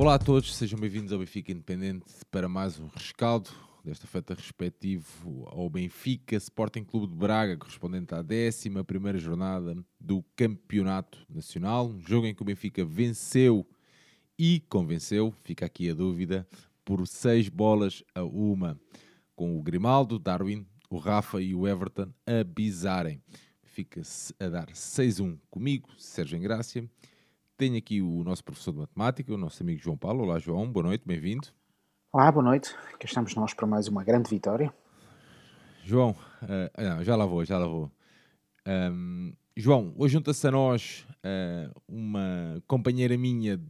Olá a todos, sejam bem-vindos ao Benfica Independente para mais um rescaldo, desta feita respectivo ao Benfica Sporting Clube de Braga, correspondente à 11 jornada do Campeonato Nacional. Um jogo em que o Benfica venceu e convenceu, fica aqui a dúvida, por seis bolas a uma, com o Grimaldo, Darwin, o Rafa e o Everton a bizarem. Fica-se a dar 6-1 comigo, Sérgio Engrácia. Tenho aqui o nosso professor de matemática, o nosso amigo João Paulo. Olá, João, boa noite, bem-vindo. Olá, boa noite. Aqui estamos nós para mais uma grande vitória. João, uh, não, já lá vou, já lá vou. Um, João, hoje junta-se a nós uh, uma companheira minha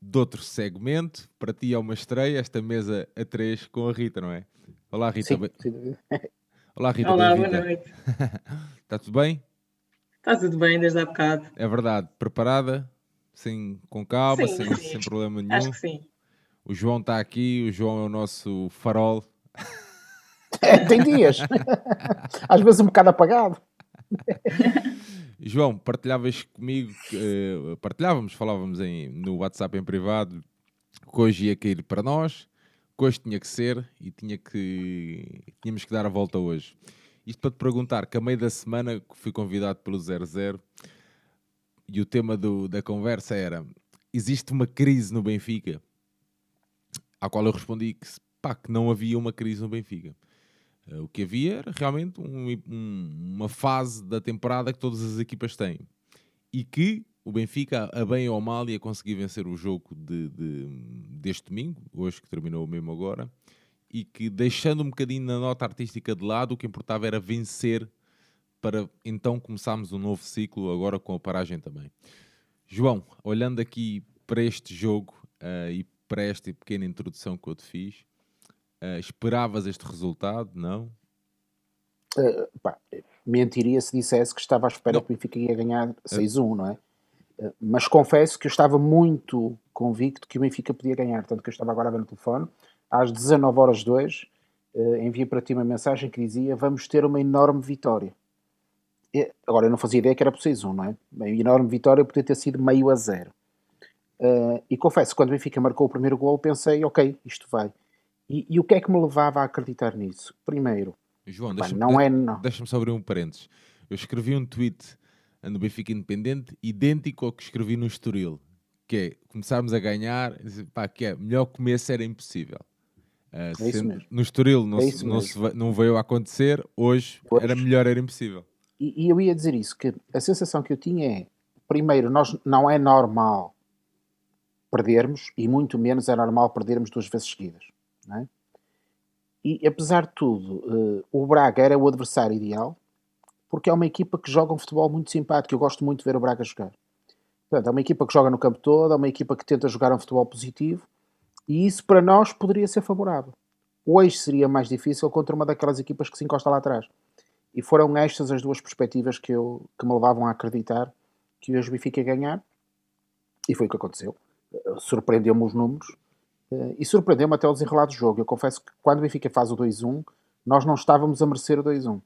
de outro segmento. Para ti é uma estreia, esta mesa a três com a Rita, não é? Olá, Rita. Sim, sim. Olá, Rita. Olá, boa noite. Está tudo bem? Está tudo bem desde há bocado. É verdade. Preparada? Sem, com calma, Sim, sem, sim. sem problema nenhum. Acho que sim. O João está aqui, o João é o nosso farol. É, tem dias. Às vezes um bocado apagado. João, partilhavas comigo, eh, partilhávamos, falávamos em, no WhatsApp em privado, que hoje ia cair para nós, que hoje tinha que ser e tinha que, tínhamos que dar a volta hoje. Isto para te perguntar, que a meio da semana fui convidado pelo 00 e o tema do- da conversa era: existe uma crise no Benfica? À qual eu respondi que, pá, que não havia uma crise no Benfica. Eh, O que havia era realmente um- um- uma fase da temporada que todas as equipas têm. E que o Benfica, a bem ou mal, ia conseguir vencer o jogo de, de- deste domingo, hoje que terminou mesmo agora, e que deixando um bocadinho na nota artística de lado, o que importava era vencer para então começarmos um novo ciclo, agora com a paragem também. João, olhando aqui para este jogo eh, e para esta pequena introdução que eu te fiz, eh, esperavas este resultado? Não? Eh, pá, mentiria se dissesse que estava à espera Não. que o Benfica ia ganhar 6-1, não é? Mas confesso que eu estava muito convicto que o Benfica podia ganhar, tanto que eu estava agora a ver no telefone, às 19 horas 2, eh, enviei para ti uma mensagem que dizia vamos ter uma enorme vitória. E, agora, eu não fazia ideia que era por 6-1, não é? Uma enorme vitória podia ter sido meio a zero. Eh, e confesso, quando o Benfica marcou o primeiro gol, pensei, ok, isto vai. E, e o que é que me levava a acreditar nisso? Primeiro, João, deixa-me não é... Não. deixa-me só abrir um parênteses. Eu escrevi um tweet no Benfica Independente idêntico ao que escrevi no Estoril, que é começarmos a ganhar, pá, que é melhor começo era impossível. Ah, É no Estoril não, É se- não, se não veio a acontecer, hoje Pois. era melhor, era impossível. E, e eu ia dizer isso, que a sensação que eu tinha é, primeiro, nós não é normal perdermos, e muito menos é normal perdermos duas vezes seguidas. é? E apesar de tudo, eh, o Braga era o adversário ideal, porque é uma equipa que joga um futebol muito simpático. Eu gosto muito de ver o Braga jogar. Portanto, é uma equipa que joga no campo todo, é uma equipa que tenta jogar um futebol positivo, e isso para nós poderia ser favorável. Hoje seria mais difícil contra uma daquelas equipas que se encosta lá atrás. E foram estas as duas perspectivas que, eu, que me levavam a acreditar que hoje o Benfica ia ganhar. E foi o que aconteceu. Eh, Surpreendeu-me os números eh, e surpreendeu-me até o desenrolar do jogo. Eu confesso que quando o Benfica faz o 2-1, nós não estávamos a merecer o 2-1.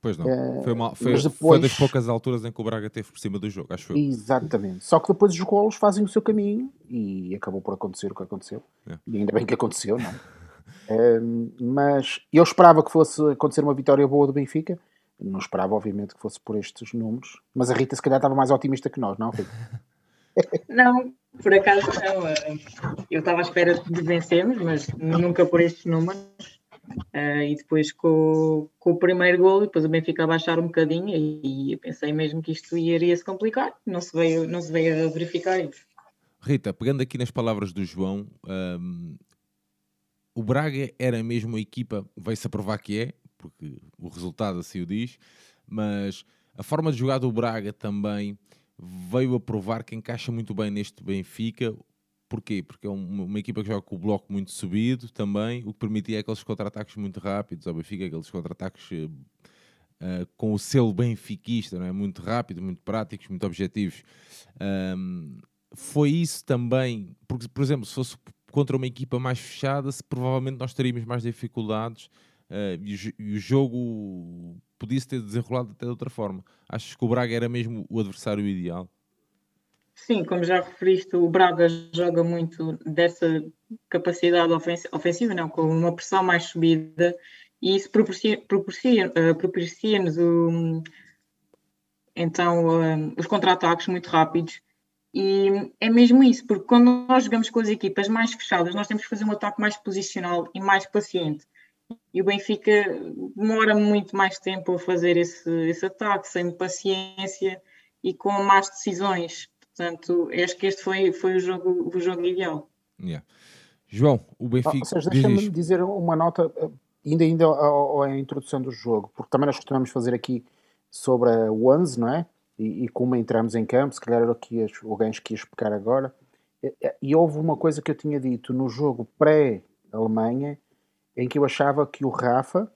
Pois não. Eh, foi, mal- foi- mas foi depois- das poucas alturas em que o Braga teve por cima do jogo, acho eu. Exatamente. Só que depois os golos fazem o seu caminho e acabou por acontecer o que aconteceu. É. E ainda bem que aconteceu, não é? Ehm, mas eu esperava que fosse acontecer uma vitória boa do Benfica. Não esperava, obviamente, que fosse por estes números. Mas a Rita, se calhar, estava mais otimista que nós, não, Rita? Não, por acaso não. Eu estava à espera de vencermos, mas nunca por estes números. Eh, e depois com, com o primeiro gol, depois o Benfica a baixar um bocadinho e, eu pensei mesmo que isto iria se complicar. Não se veio, não se veio a verificar isso. Rita, pegando aqui nas palavras do João, hum, o Braga era mesmo uma equipa, veio-se a provar que é, porque o resultado assim o diz, mas a forma de jogar do Braga também veio a provar que encaixa muito bem neste Benfica. Porquê? Porque é uma, equipa que joga com o bloco muito subido também, o que permitia aqueles contra-ataques muito rápidos ao Benfica, aqueles contra-ataques eh, com o selo benfiquista, não é? muito rápido, muito práticos, muito objetivos. Hum, foi isso também, porque, por exemplo, se fosse contra uma equipa mais fechada, se, provavelmente nós teríamos mais dificuldades eh, e, o, jo- o jogo podia-se ter desenrolado até de outra forma. Achas que o Braga era mesmo o adversário ideal? sim, como já referiste, o Braga joga muito dessa capacidade ofensiva, não, com uma pressão mais subida, e isso proporciona-nos proporciona, uh, proporciona o, então, uh, os contra-ataques muito rápidos. E é mesmo isso, porque quando nós jogamos com as equipas mais fechadas, nós temos que fazer um ataque mais posicional e mais paciente. E o Benfica demora muito mais tempo a fazer esse, esse ataque, sem paciência e com más decisões. Portanto, acho que este foi, foi o, jogo, o jogo ideal. Yeah. João, o Benfica. Ah, seja, deixa-me dizer uma nota, ainda, ainda à introdução do jogo, porque também nós costumamos fazer aqui sobre a Ones, não é? E, e, como entramos em campo, se calhar era o que ias, o Gans que ia explicar agora. E, e houve uma coisa que eu tinha dito no jogo pré-Alemanha, em que eu achava que o Rafa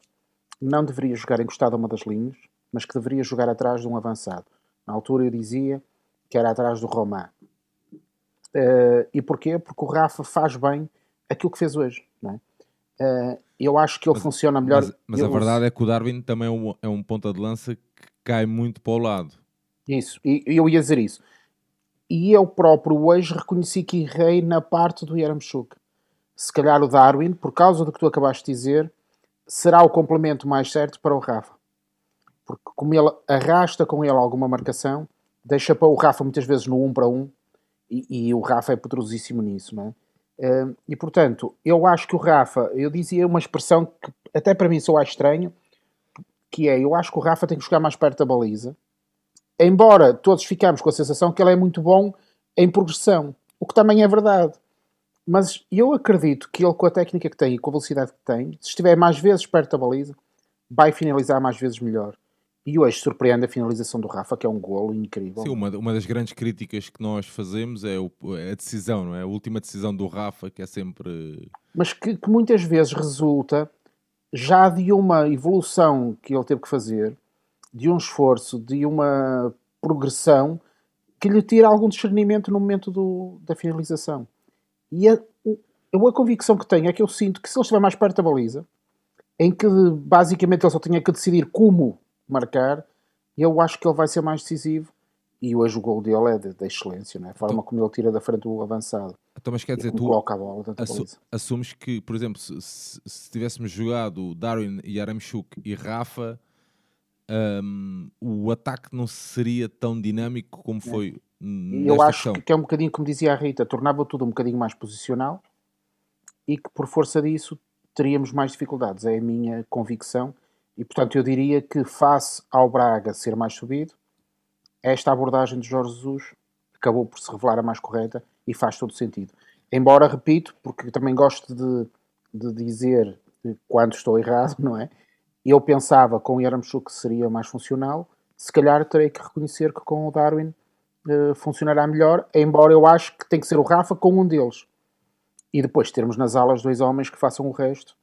não deveria jogar encostado a uma das linhas, mas que deveria jogar atrás de um avançado. Na altura eu dizia que era atrás do Román. Uh, e porquê? Porque o Rafa faz bem aquilo que fez hoje. Não é? Uh, eu acho que ele mas, funciona melhor. Mas, mas a verdade é que o Darwin também é um, é um ponta de lança que cai muito para o lado. Isso, e eu ia dizer isso. E eu próprio hoje reconheci que errei na parte do Yaramchuk. Se calhar o Darwin, por causa do que tu acabaste de dizer, será o complemento mais certo para o Rafa. Porque como ele arrasta com ele alguma marcação, deixa para o Rafa muitas vezes no 1 um para 1 um, e, e, o Rafa é poderosíssimo nisso, não é? Uh, e portanto, eu acho que o Rafa, eu dizia uma expressão que até para mim sou estranho, que é, eu acho que o Rafa tem que jogar mais perto da baliza, embora todos ficamos com a sensação que ele é muito bom em progressão, o que também é verdade. Mas eu acredito que ele, com a técnica que tem e com a velocidade que tem, se estiver mais vezes perto da baliza, vai finalizar mais vezes melhor. E hoje surpreende a finalização do Rafa, que é um golo incrível. Sim, uma, uma das grandes críticas que nós fazemos é, o, é a decisão, não é? A última decisão do Rafa, que é sempre. Mas que, que, muitas vezes resulta já de uma evolução que ele teve que fazer, de um esforço, de uma progressão que lhe tira algum discernimento no momento do, da finalização. E a, a, convicção que tenho é que eu sinto que se ele estiver mais perto da baliza, em que basicamente ele só tinha que decidir como marcar, eu acho que ele vai ser mais decisivo. E hoje o gol dele é de excelência, não é? a forma então, como ele tira da frente o avançado. Então, mas quer dizer, tu a bola assu assumes que, por exemplo, se, se, se tivéssemos jogado Darwin e Aramchuk e Rafa, um, o ataque não seria tão dinâmico como foi Eu acho questão. que é um bocadinho, como dizia a Rita, tornava tudo um bocadinho mais posicional e que por força disso teríamos mais dificuldades. É a minha convicção e, portanto, eu diria que, face ao Braga ser mais subido, esta abordagem de Jorge Jesus acabou por se revelar a mais correta e faz todo sentido. Embora, repito, porque também gosto de, de dizer quando estou errado, não é? Eu pensava com o Yaramchuk seria mais funcional, se calhar terei que reconhecer que com o Darwin uh, funcionará melhor, embora eu acho que tem que ser o Rafa com um deles. E depois termos nas alas dois homens que façam o resto,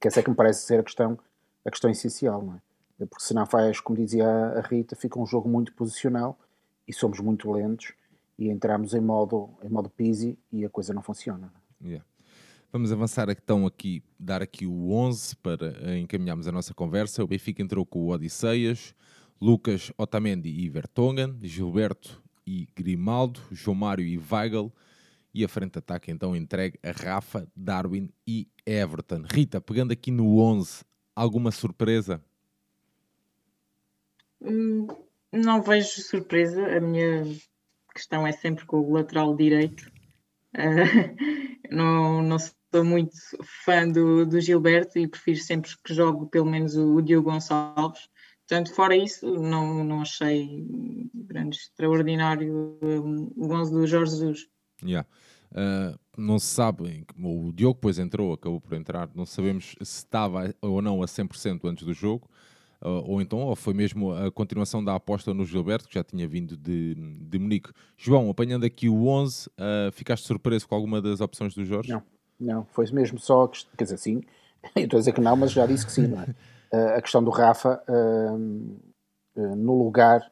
que essa é que me parece ser a questão a questão essencial, não é? Porque senão faz, como dizia a Rita, fica um jogo muito posicional e somos muito lentos e entramos em modo, em modo Pisi e a coisa não funciona. Yeah. Vamos avançar então aqui, dar aqui o 11 para encaminharmos a nossa conversa. O Benfica entrou com o Odisseias, Lucas, Otamendi e Vertonghen, Gilberto e Grimaldo, João Mário e Weigl, e a frente de ataque então entregue a Rafa, Darwin e Everton. Rita, pegando aqui no 11, alguma surpresa? Hum, não vejo surpresa. A minha questão é sempre com o lateral direito. Uh, não, não sou muito fã do, do Gilberto e prefiro sempre que jogo pelo menos o Diogo Gonçalves. Portanto, fora isso, não, não achei grande extraordinário o 11 do Jorge Jesus. Yeah. Uh, não se sabe, o Diogo depois entrou, acabou por entrar, não sabemos se estava ou não a 100% antes do jogo, uh, ou então ou foi mesmo a continuação da aposta no Gilberto, que já tinha vindo de, de Munique. João, apanhando aqui o 11, uh, ah, ficaste surpreso com alguma das opções do Jorge? Não, não, foi mesmo só, quer dizer, sim, eu estou a dizer que não, mas já disse que sim, não é? a questão do Rafa no lugar,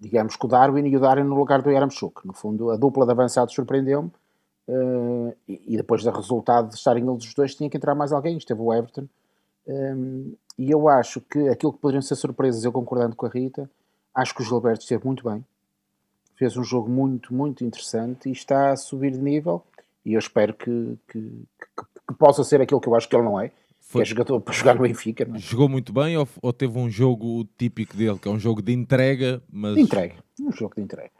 digamos que o Darwin e o Darwin no lugar do Yaramchuk. No fundo, a dupla de avançados surpreendeu-me Uh, e, depois do resultado de estarem eles os dois, tinha que entrar mais alguém. Esteve o Everton. Um, e eu acho que aquilo que poderiam ser surpresas, eu concordando com a Rita, acho que o Gilberto esteve muito bem. fez um jogo muito, muito interessante e está a subir de nível. E eu espero que, que, que, que possa ser aquilo que eu acho que ele não é, foi. Que é jogador para jogar no Benfica. Não é? Jogou muito bem ou, ou, teve um jogo típico dele, que é um jogo de entrega, mas... De entrega, um jogo de entrega.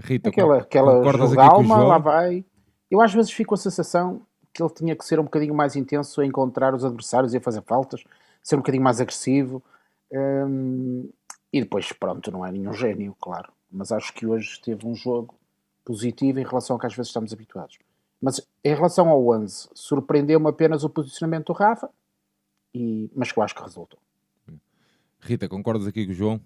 Rita, aquela, aquela jogo alma, lá vai. Eu às vezes fico com a sensação que ele tinha que ser um bocadinho mais intenso a encontrar os adversários e a fazer faltas, ser um bocadinho mais agressivo. Hum, e depois, pronto, não é nenhum gênio, claro. Mas acho que hoje teve um jogo positivo em relação ao que às vezes estamos habituados. Mas em relação ao 11, surpreendeu-me apenas o posicionamento do Rafa, e, mas que eu acho que resultou. Rita, concordas aqui com o João?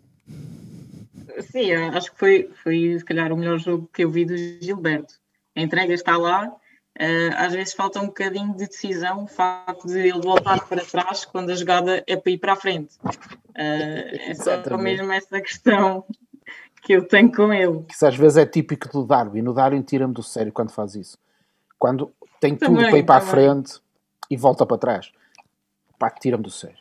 Sim, acho que foi, foi se calhar o melhor jogo que eu vi do Gilberto. A entrega está lá, uh, às vezes falta um bocadinho de decisão, o facto de ele voltar para trás quando a jogada é para ir para a frente. É só mesmo essa questão que eu tenho com ele. Isso às vezes é típico do Darwin. O Darwin tira-me do sério quando faz isso. Quando tem tudo também, para ir para também. a frente e volta para trás. Pá, tira-me do sério.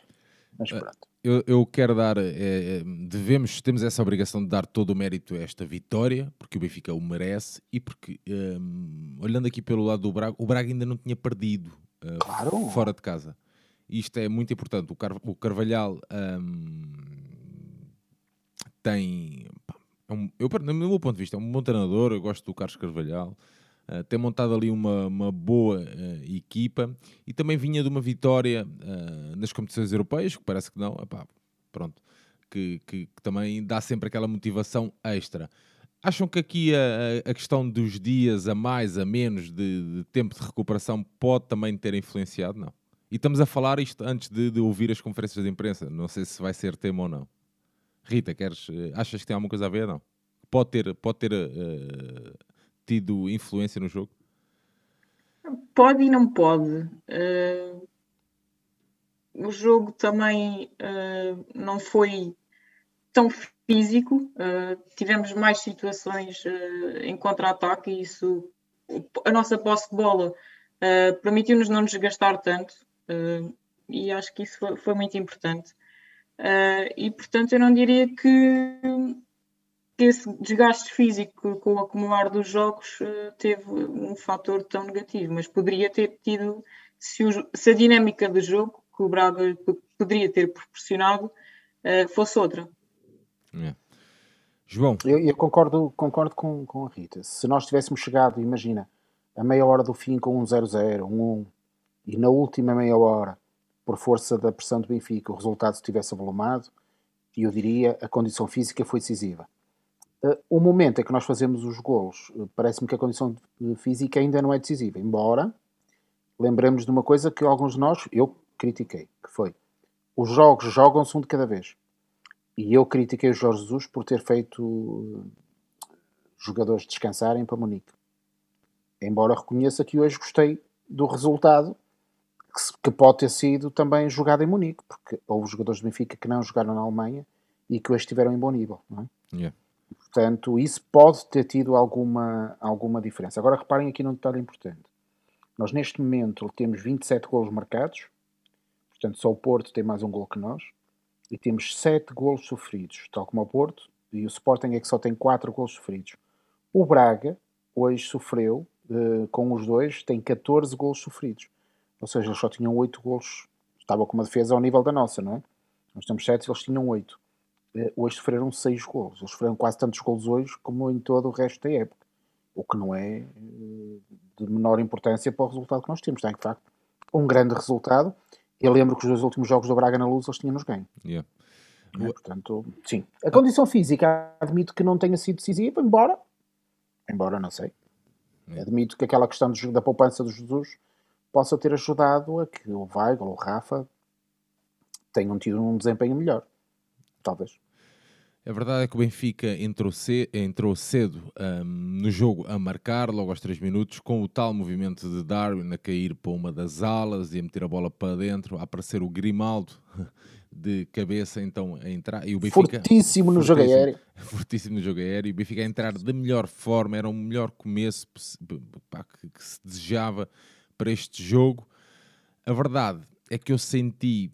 Mas ah, pronto eu, eu quero dar, é, devemos, temos essa obrigação de dar todo o mérito a esta vitória, porque o Benfica o merece e porque, um, olhando aqui pelo lado do Braga, o Braga ainda não tinha perdido uh, claro. fora de casa. Isto é muito importante. O, Car o Carvalhal um, tem, é um, eu, no meu ponto de vista, é um bom treinador. Eu gosto do Carlos Carvalhal. Uh, tem montado ali uma, uma boa uh, equipa e também vinha de uma vitória uh, nas competições europeias, que parece que não, epá, pronto, que, que, que, também dá sempre aquela motivação extra. Acham que aqui a, a questão dos dias a mais, a menos de, de, tempo de recuperação pode também ter influenciado? Não. E estamos a falar isto antes de, de ouvir as conferências de imprensa. Não sei se vai ser tema ou não. Rita, queres, achas que tem alguma coisa a ver? Não. Pode ter, pode ter tido influência no jogo? Pode e não pode. Uh, o jogo também uh, não foi tão físico. Uh, tivemos mais situações em contra-ataque e isso, a nossa posse de bola permitiu-nos não nos desgastar tanto. e acho que isso foi, foi muito importante. e portanto, eu não diria que esse desgaste físico com o acumular dos jogos eh, teve um fator tão negativo, mas poderia ter tido, se, o, se a dinâmica do jogo que o Braga poderia ter proporcionado eh, fosse outra. É. João. Eu, eu, concordo, concordo com, com a Rita. Se nós tivéssemos chegado, imagina, a meia hora do fim com um 0-0, um 1, e na última meia hora, por força da pressão do Benfica, o resultado se tivesse avolumado, eu diria a condição física foi decisiva o momento em que nós fazemos os golos, eh, parece-me que a condição física ainda não é decisiva, embora lembremos de uma coisa que alguns de nós, eu critiquei, que foi os jogos jogam-se um de cada vez. E eu critiquei o Jorge Jesus por ter feito eh, jogadores descansarem para Munique. Embora reconheça que hoje gostei do resultado que pode ter sido também jogado em Munique, porque houve jogadores do Benfica que não jogaram na Alemanha e que hoje estiveram em bom nível. Não é? Yeah. Portanto, isso pode ter tido alguma, alguma diferença. Agora reparem aqui num detalhe importante. Nós neste momento temos 27 golos marcados, portanto só o Porto tem mais um gol que nós, e temos 7 golos sofridos, tal como o Porto, e o Sporting é que só tem 4 golos sofridos. O Braga hoje sofreu, uh, com os dois, tem 14 golos sofridos. Ou seja, eles só tinham 8 golos, estava com uma defesa ao nível da nossa, não é? Nós temos 7 eles tinham 8. Eh, hoje sofreram 6 golos. Eles sofreram quase tantos golos hoje como em todo o resto da época. O que não é eh, de menor importância para o resultado que nós temos. Tem, de facto, um grande resultado. Eu lembro que os dois últimos jogos do Braga na Luz eles tínhamos ganho. Yeah. É? Portanto, sim. A condição física admito que não tenha sido decisiva, embora, embora não sei. Admito que aquela questão da poupança do Jesus possa ter ajudado a que o Weigl ou o Rafa tenham tido um desempenho melhor talvez. A verdade é que o Benfica entrou, ce entrou cedo um, no jogo a marcar, logo aos 3 minutos, com o tal movimento de Darwin a cair para uma das alas e a meter a bola para dentro, a aparecer o Grimaldo de cabeça então a entrar. E o Benfica, fortíssimo no jogo aéreo. Fortíssimo no jogo aéreo. E o Benfica a entrar da melhor forma, era o melhor começo pá, que, que se desejava para este jogo. A verdade é que eu senti,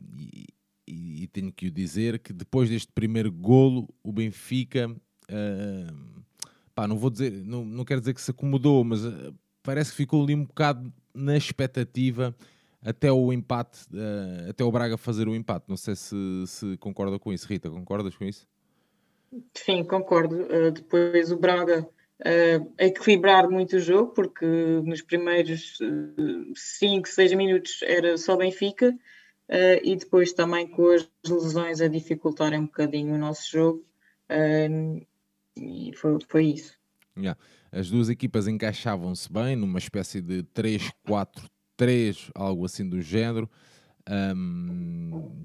e, tenho que o dizer que depois deste primeiro golo o Benfica uh, pá, não vou dizer, não, não quero dizer que se acomodou, mas uh, parece que ficou ali um bocado na expectativa até o empate, uh, até o Braga fazer o empate. Não sei se, se concorda com isso, Rita, concordas com isso? Sim, concordo. Depois o Braga uh, equilibrar muito o jogo, porque nos primeiros 5, uh, 6 minutos era só Benfica, uh, e depois também com as lesões a dificultarem um bocadinho o nosso jogo, e foi, foi isso. Yeah. As duas equipas encaixavam-se bem numa espécie de 3-4-3, algo assim do género. Um,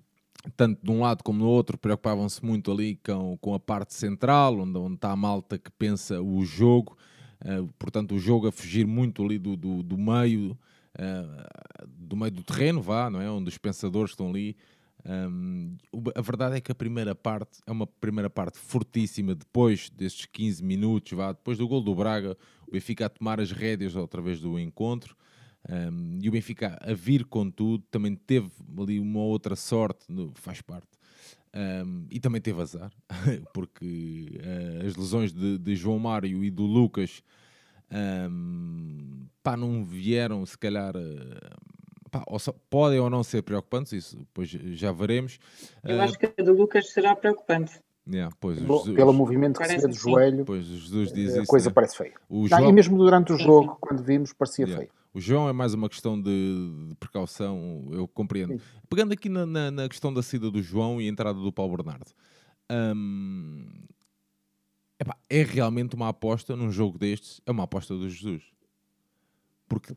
tanto de um lado como do outro, preocupavam-se muito ali com, com a parte central, onde, onde está a malta que pensa o jogo, uh, portanto, o jogo a fugir muito ali do, do, do meio, uh, do meio do terreno, vá, não é? Onde os pensadores estão ali. Um, a verdade é que a primeira parte é uma primeira parte fortíssima. Depois destes 15 minutos, vá, depois do gol do Braga, o Benfica a tomar as rédeas outra vez do encontro. Um, e o Benfica a vir com tudo, também teve ali uma outra sorte, faz parte, um, e também teve azar, porque uh, as lesões de, de, João Mário e do Lucas um, pá, não vieram, se calhar. Uh, pá, ou só, podem ou não ser preocupantes, isso depois já veremos. Eu uh, acho que a do Lucas será preocupante. Yeah, pois, Jesus, Pelo movimento que se vê do joelho, pois, Jesus diz a isso, coisa né? parece feia. O Não, João... E mesmo durante o jogo, quando vimos, parecia Yeah. feio. O João é mais uma questão de, de precaução, eu compreendo. Sim. Pegando aqui na, na, na questão da saída do João e a entrada do Paulo Bernardo, hum, epá, é realmente uma aposta num jogo destes, é uma aposta do Jesus. Porque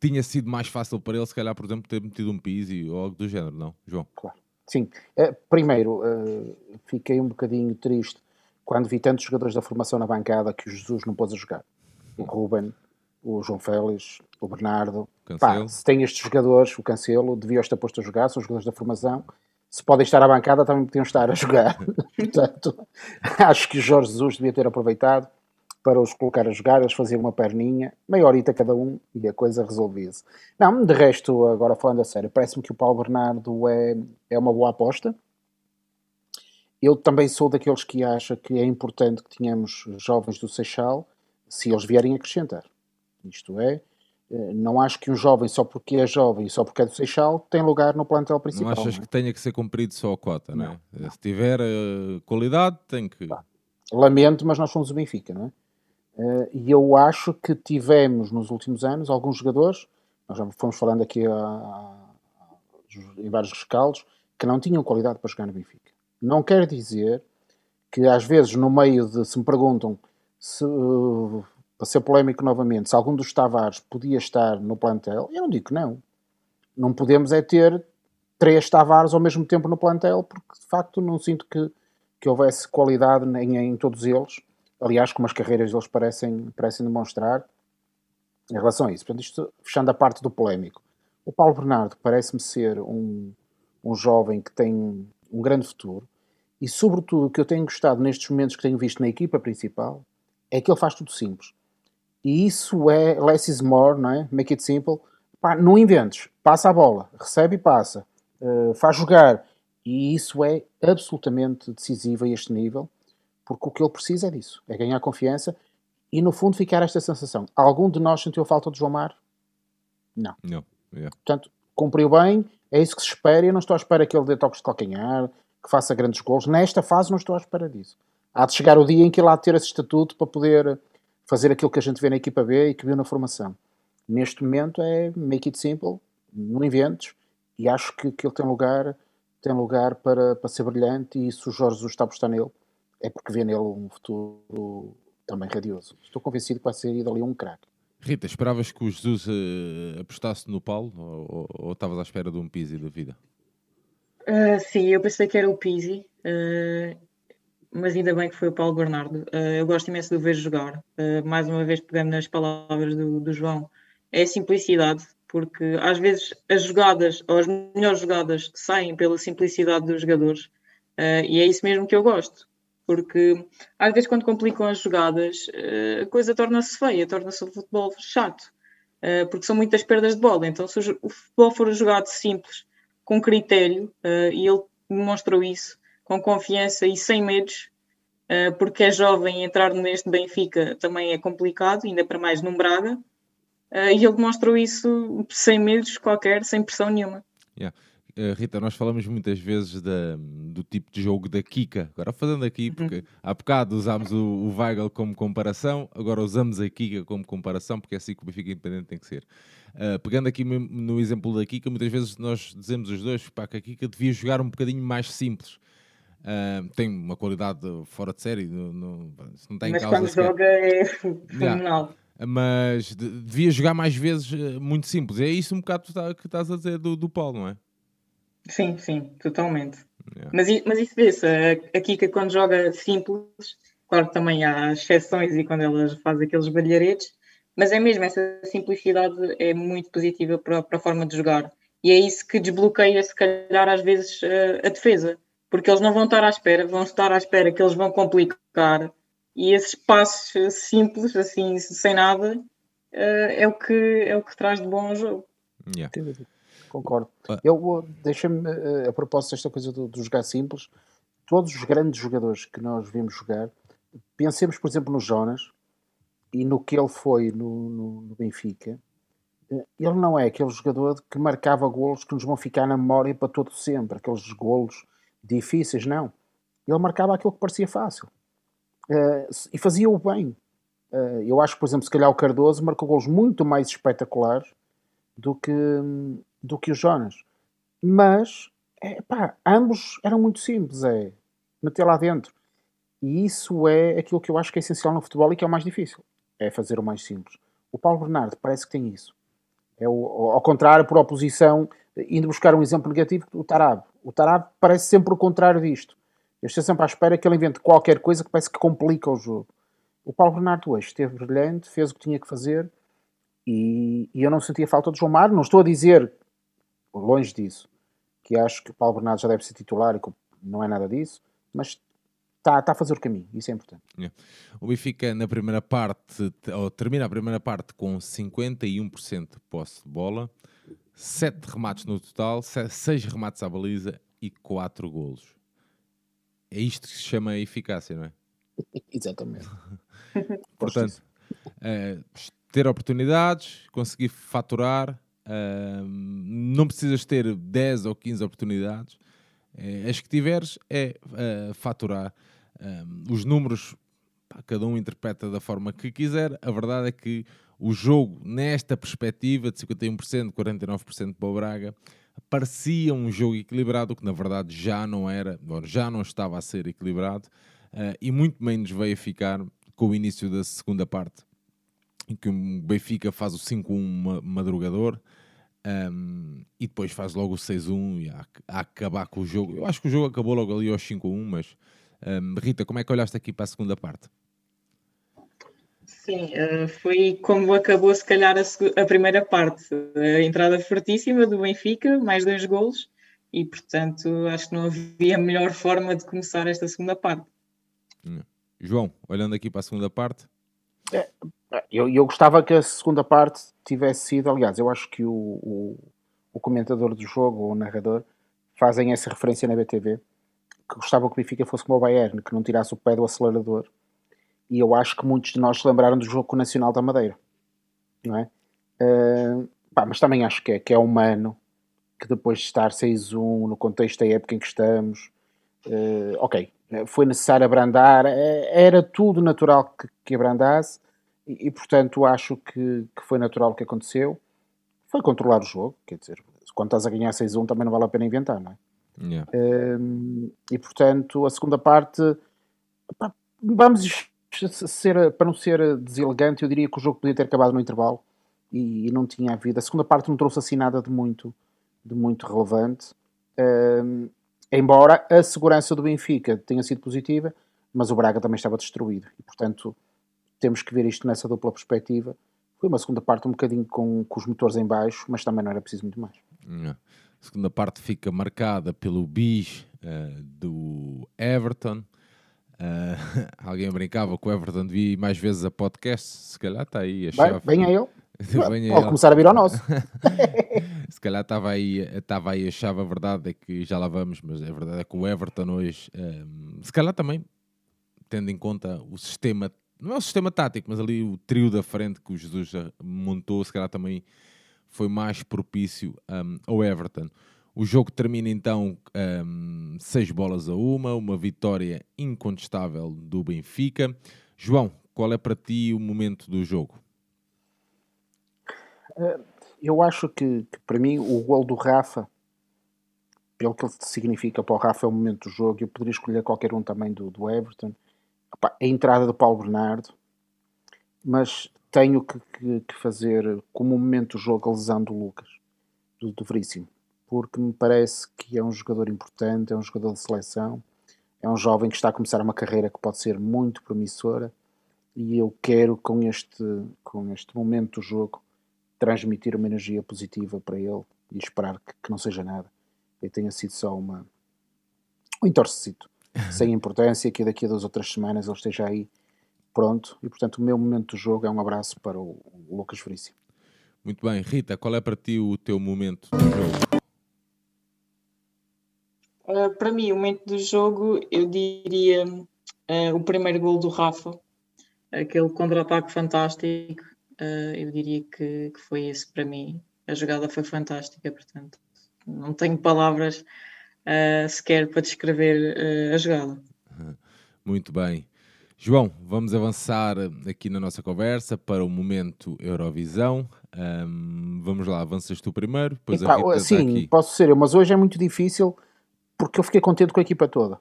tinha sido mais fácil para ele, se calhar, por exemplo, ter metido um Pizzi ou algo do género, não, João? Claro. Sim. Eh, primeiro, eh, fiquei um bocadinho triste quando vi tantos jogadores da formação na bancada que o Jesus não pôs a jogar. O Ruben, o João Félix, o Bernardo. Pá, se tem estes jogadores, o Cancelo, devia estar posto a jogar, são jogadores da formação. Se podem estar à bancada, também podiam estar a jogar. Portanto, acho que o Jorge Jesus devia ter aproveitado para os colocar a jogar, eles faziam uma perninha, meia horita cada um e a coisa resolvia-se. Não, de resto, agora falando a sério, parece-me que o Paulo Bernardo é, é uma boa aposta. Eu também sou daqueles que acha que é importante que tenhamos jovens do Seixal se eles vierem acrescentar. Isto é, não acho que um jovem, só porque é jovem e só porque é do Seixal, tem lugar no plantel principal. Não achas não é? que tenha que ser cumprido só a cota, não, é? Se tiver eh, qualidade, tem que. Lamento, mas nós somos o Benfica, não é? Eh, E eu acho que tivemos nos últimos anos alguns jogadores, nós já fomos falando aqui a- a- em vários rescaldos, que não tinham qualidade para jogar no Benfica. Não quer dizer que às vezes no meio de, se me perguntam se, eh, para ser polémico novamente, se algum dos Tavares podia estar no plantel, eu não digo não. Não podemos é ter três Tavares ao mesmo tempo no plantel, porque de facto não sinto que, que houvesse qualidade em, em todos eles. Aliás, como as carreiras deles parecem, parecem demonstrar em relação a isso. Portanto, isto fechando a parte do polémico. O Paulo Bernardo parece-me ser um, um jovem que tem um grande futuro e, sobretudo, o que eu tenho gostado nestes momentos que tenho visto na equipa principal é que ele faz tudo simples. E isso é less is more, não é? Make it simple. Pá, não inventes. Passa a bola, recebe e passa. Uh, faz jogar. E isso é absolutamente decisivo a este nível, porque o que ele precisa é disso. É ganhar confiança e, no fundo, ficar esta sensação. Algum de nós sentiu falta de João Mário? Não. Não. Yeah. Portanto, cumpriu bem, é isso que se espera. Eu não estou à espera que ele dê toques de calcanhar, que faça grandes gols. Nesta fase, não estou à espera disso. Há de chegar o dia em que ele há de ter esse estatuto para poder fazer aquilo que a gente vê na equipa B e que viu na formação. Neste momento é make it simple, não inventes, e acho que, que ele tem lugar, tem lugar para, para ser brilhante. E se o Jorge Jesus está a apostar nele, é porque vê nele um futuro também radioso. Estou convencido que vai ser dali um craque. Rita, esperavas que o Jesus eh, apostasse no Paulo ou- ou ou estavas à espera de um Pizzi da vida? Ah, sim, eu pensei que era o Pizzi, ah, mas ainda bem que foi o Paulo Bernardo. Ah, eu gosto imenso de o ver jogar. Ah, mais uma vez, pegando nas palavras do, do João, é simplicidade, porque às vezes as jogadas, ou as melhores jogadas, saem pela simplicidade dos jogadores, Ah, e é isso mesmo que eu gosto. Porque às vezes, quando complicam as jogadas, a coisa torna-se feia, torna-se o futebol chato, porque são muitas perdas de bola. Então, se o futebol for jogado simples, com critério, eh, e ele demonstrou isso, com confiança e sem medos, uh, porque é jovem entrar neste Benfica também é complicado, ainda para mais num Braga, uh, e ele demonstrou isso sem medos qualquer, sem pressão nenhuma. Yeah. Uh, Rita, nós falamos muitas vezes da, do tipo de jogo da Kika. Agora fazendo aqui, uhum. porque uhum. há bocado usámos o, o Weigl como comparação, agora usamos a Kika como comparação, porque é assim que o Benfica Independente tem que ser. Uh, pegando aqui no exemplo da Kika, muitas vezes nós dizemos os dois pá, que a Kika devia jogar um bocadinho mais simples. Uh, tem uma qualidade fora de série, no, no, não tem Mas quando joga é fenomenal. Yeah. Mas devia jogar mais vezes muito simples. É isso um bocado que tá, estás a dizer do, do Paulo, não é? Sim, sim, totalmente. Yeah. Mas, mas isso vê-se, a, Kika quando joga simples, claro que também há exceções e quando ela faz aqueles balharetes, mas é mesmo, essa simplicidade é muito positiva para, para a forma de jogar. E é isso que desbloqueia, se calhar, às vezes, a, a defesa. Porque eles não vão estar à espera, vão estar à espera que eles vão complicar. E esses passos simples, assim, sem nada, é o que, é o que traz de bom ao jogo. Yeah. Concordo. Ah. Eu deixa-me, eh, a propósito desta coisa do, do, jogar simples, todos os grandes jogadores que nós vimos jogar, pensemos, por exemplo, no Jonas e no que ele foi no, no, no Benfica. Eh, ele não é aquele jogador que marcava golos que nos vão ficar na memória para todo sempre, aqueles golos difíceis, não. Ele marcava aquilo que parecia fácil. Uh, e fazia-o bem. Uh, eu acho por exemplo, se calhar o Cardoso marcou golos muito mais espetaculares do que, do que o Jonas. Mas, é, pá, ambos eram muito simples, é meter lá dentro. E isso é aquilo que eu acho que é essencial no futebol e que é o mais difícil, é fazer o mais simples. O Paulo Bernardo parece que tem isso. É o, ao contrário, por oposição, indo buscar um exemplo negativo, o Tarab. O Tarab parece sempre o contrário disto. Eu estou sempre à espera que ele invente qualquer coisa que parece que complica o jogo. O Paulo Bernardo hoje esteve brilhante, fez o que tinha que fazer e, e eu não sentia falta de João Mário. Não estou a dizer longe disso, que acho que o Paulo Bernardo já deve ser titular e não é nada disso, mas está, está a fazer o caminho, isso é importante. Yeah. O Benfica na primeira parte, ou termina a primeira parte com 51% de posse de bola, 7 remates no total, 6 remates à baliza e 4 golos. É isto que se chama eficácia, não é? Exatamente. Portanto, é, ter oportunidades, conseguir faturar, não precisas ter 10 ou 15 oportunidades. É, as que tiveres é uh, faturar. os números, pá, cada um interpreta da forma que quiser. A verdade é que o jogo, nesta perspectiva de 51%, 49% para o Braga, parecia um jogo equilibrado, que na verdade já não era, já não estava a ser equilibrado, uh, e muito menos veio a ficar com o início da segunda parte, em que o Benfica faz o 5-1 madrugador, um, e depois faz logo o 6-1 e a, a, acabar com o jogo. Eu acho que o jogo acabou logo ali aos 5-1, mas um, Rita, como é que olhaste aqui para a segunda parte? Sim, uh, foi como acabou se calhar a, a, primeira parte. A entrada fortíssima do Benfica, mais dois golos, e portanto acho que não havia melhor forma de começar esta segunda parte. João, olhando aqui para a segunda parte. É, eu, eu gostava que a segunda parte tivesse sido, aliás, eu acho que o, o, o comentador do jogo, ou o narrador, fazem essa referência na BTV, que gostava que o Benfica fosse como o Bayern, que não tirasse o pé do acelerador. E eu acho que muitos de nós se lembraram do jogo Nacional da Madeira. Não é? Uh, pá, mas também acho que é, que é humano que depois de estar 6-1 no contexto da época em que estamos, uh, ok, foi necessário abrandar, é, era tudo natural que, que abrandasse, e, e, portanto acho que, que foi natural o que aconteceu. Foi controlar o jogo, quer dizer, quando estás a ganhar 6-1 também não vale a pena inventar, não é? Yeah. Um, e portanto, a segunda parte, pá, vamos ser, para não ser deselegante, eu diria que o jogo podia ter acabado no intervalo e, e não tinha havido. A segunda parte não trouxe assim nada de muito, de muito relevante. Um, embora a segurança do Benfica tenha sido positiva, mas o Braga também estava destruído e portanto temos que ver isto nessa dupla perspectiva. Foi uma segunda parte um bocadinho com, com os motores em baixo, mas também não era preciso muito mais. A segunda parte fica marcada pelo bis uh, do Everton. Uh, alguém brincava que o Everton devia ir mais vezes a podcast, se calhar está aí a chave. Bem, a ele. Pode ele. começar a vir ao nosso. se calhar estava aí, estava aí a chave, a verdade é que já lá vamos, mas a verdade é que o Everton hoje, um, se calhar também tendo em conta o sistema, não é o sistema tático, mas ali o trio da frente que o Jesus montou, se calhar também foi mais propício um, ao Everton. O jogo termina então um, seis bolas a uma, uma vitória incontestável do Benfica. João, qual é para ti o momento do jogo? Eh, eu acho que, que para mim o gol do Rafa, pelo que ele significa para o Rafa, é o momento do jogo. Eu poderia escolher qualquer um também do, do Everton. a entrada do Paulo Bernardo, mas tenho que, que, que fazer como momento do jogo a lesão do Lucas, do, do Veríssimo porque me parece que é um jogador importante, é um jogador de seleção, é um jovem que está a começar uma carreira que pode ser muito promissora e eu quero com este, com este momento do jogo transmitir uma energia positiva para ele e esperar que, que não seja nada. E tenha sido só uma um entorcecito sem importância que daqui a duas ou três semanas ele esteja aí pronto. E portanto o meu momento do jogo é um abraço para o, o Lucas Veríssimo. Muito bem, Rita, qual é para ti o teu momento do jogo? Uh, para mim, o momento do jogo, eu diria uh, o primeiro gol do Rafa, aquele contra-ataque fantástico. Uh, eu diria que, que, foi esse para mim. A jogada foi fantástica, portanto, não tenho palavras sequer para descrever a jogada. Muito bem. João, vamos avançar aqui na nossa conversa para o momento Eurovisão. Um, vamos lá, avanças tu primeiro, depois Epa, a Rita Sim, aqui. posso ser eu, mas hoje é muito difícil porque eu fiquei contente com a equipa toda.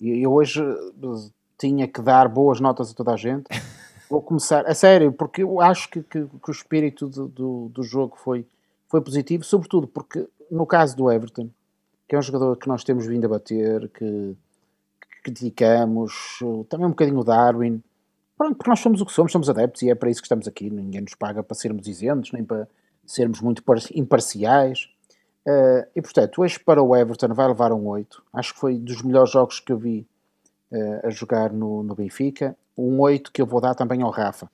E eu hoje eh, tinha que dar boas notas a toda a gente. Vou começar, a sério, porque eu acho que, que, que o espírito do, do, do, jogo foi, foi positivo, sobretudo porque no caso do Everton, que é um jogador que nós temos vindo a bater, que, que criticamos, também um bocadinho o Darwin, pronto, porque nós somos o que somos, somos adeptos e é para isso que estamos aqui. Ninguém nos paga para sermos isentos, nem para sermos muito imparciais. Uh, e portanto, hoje para o Everton vai levar um 8. Acho que foi dos melhores jogos que eu vi uh, a jogar no, no Benfica. Um 8 que eu vou dar também ao Rafa.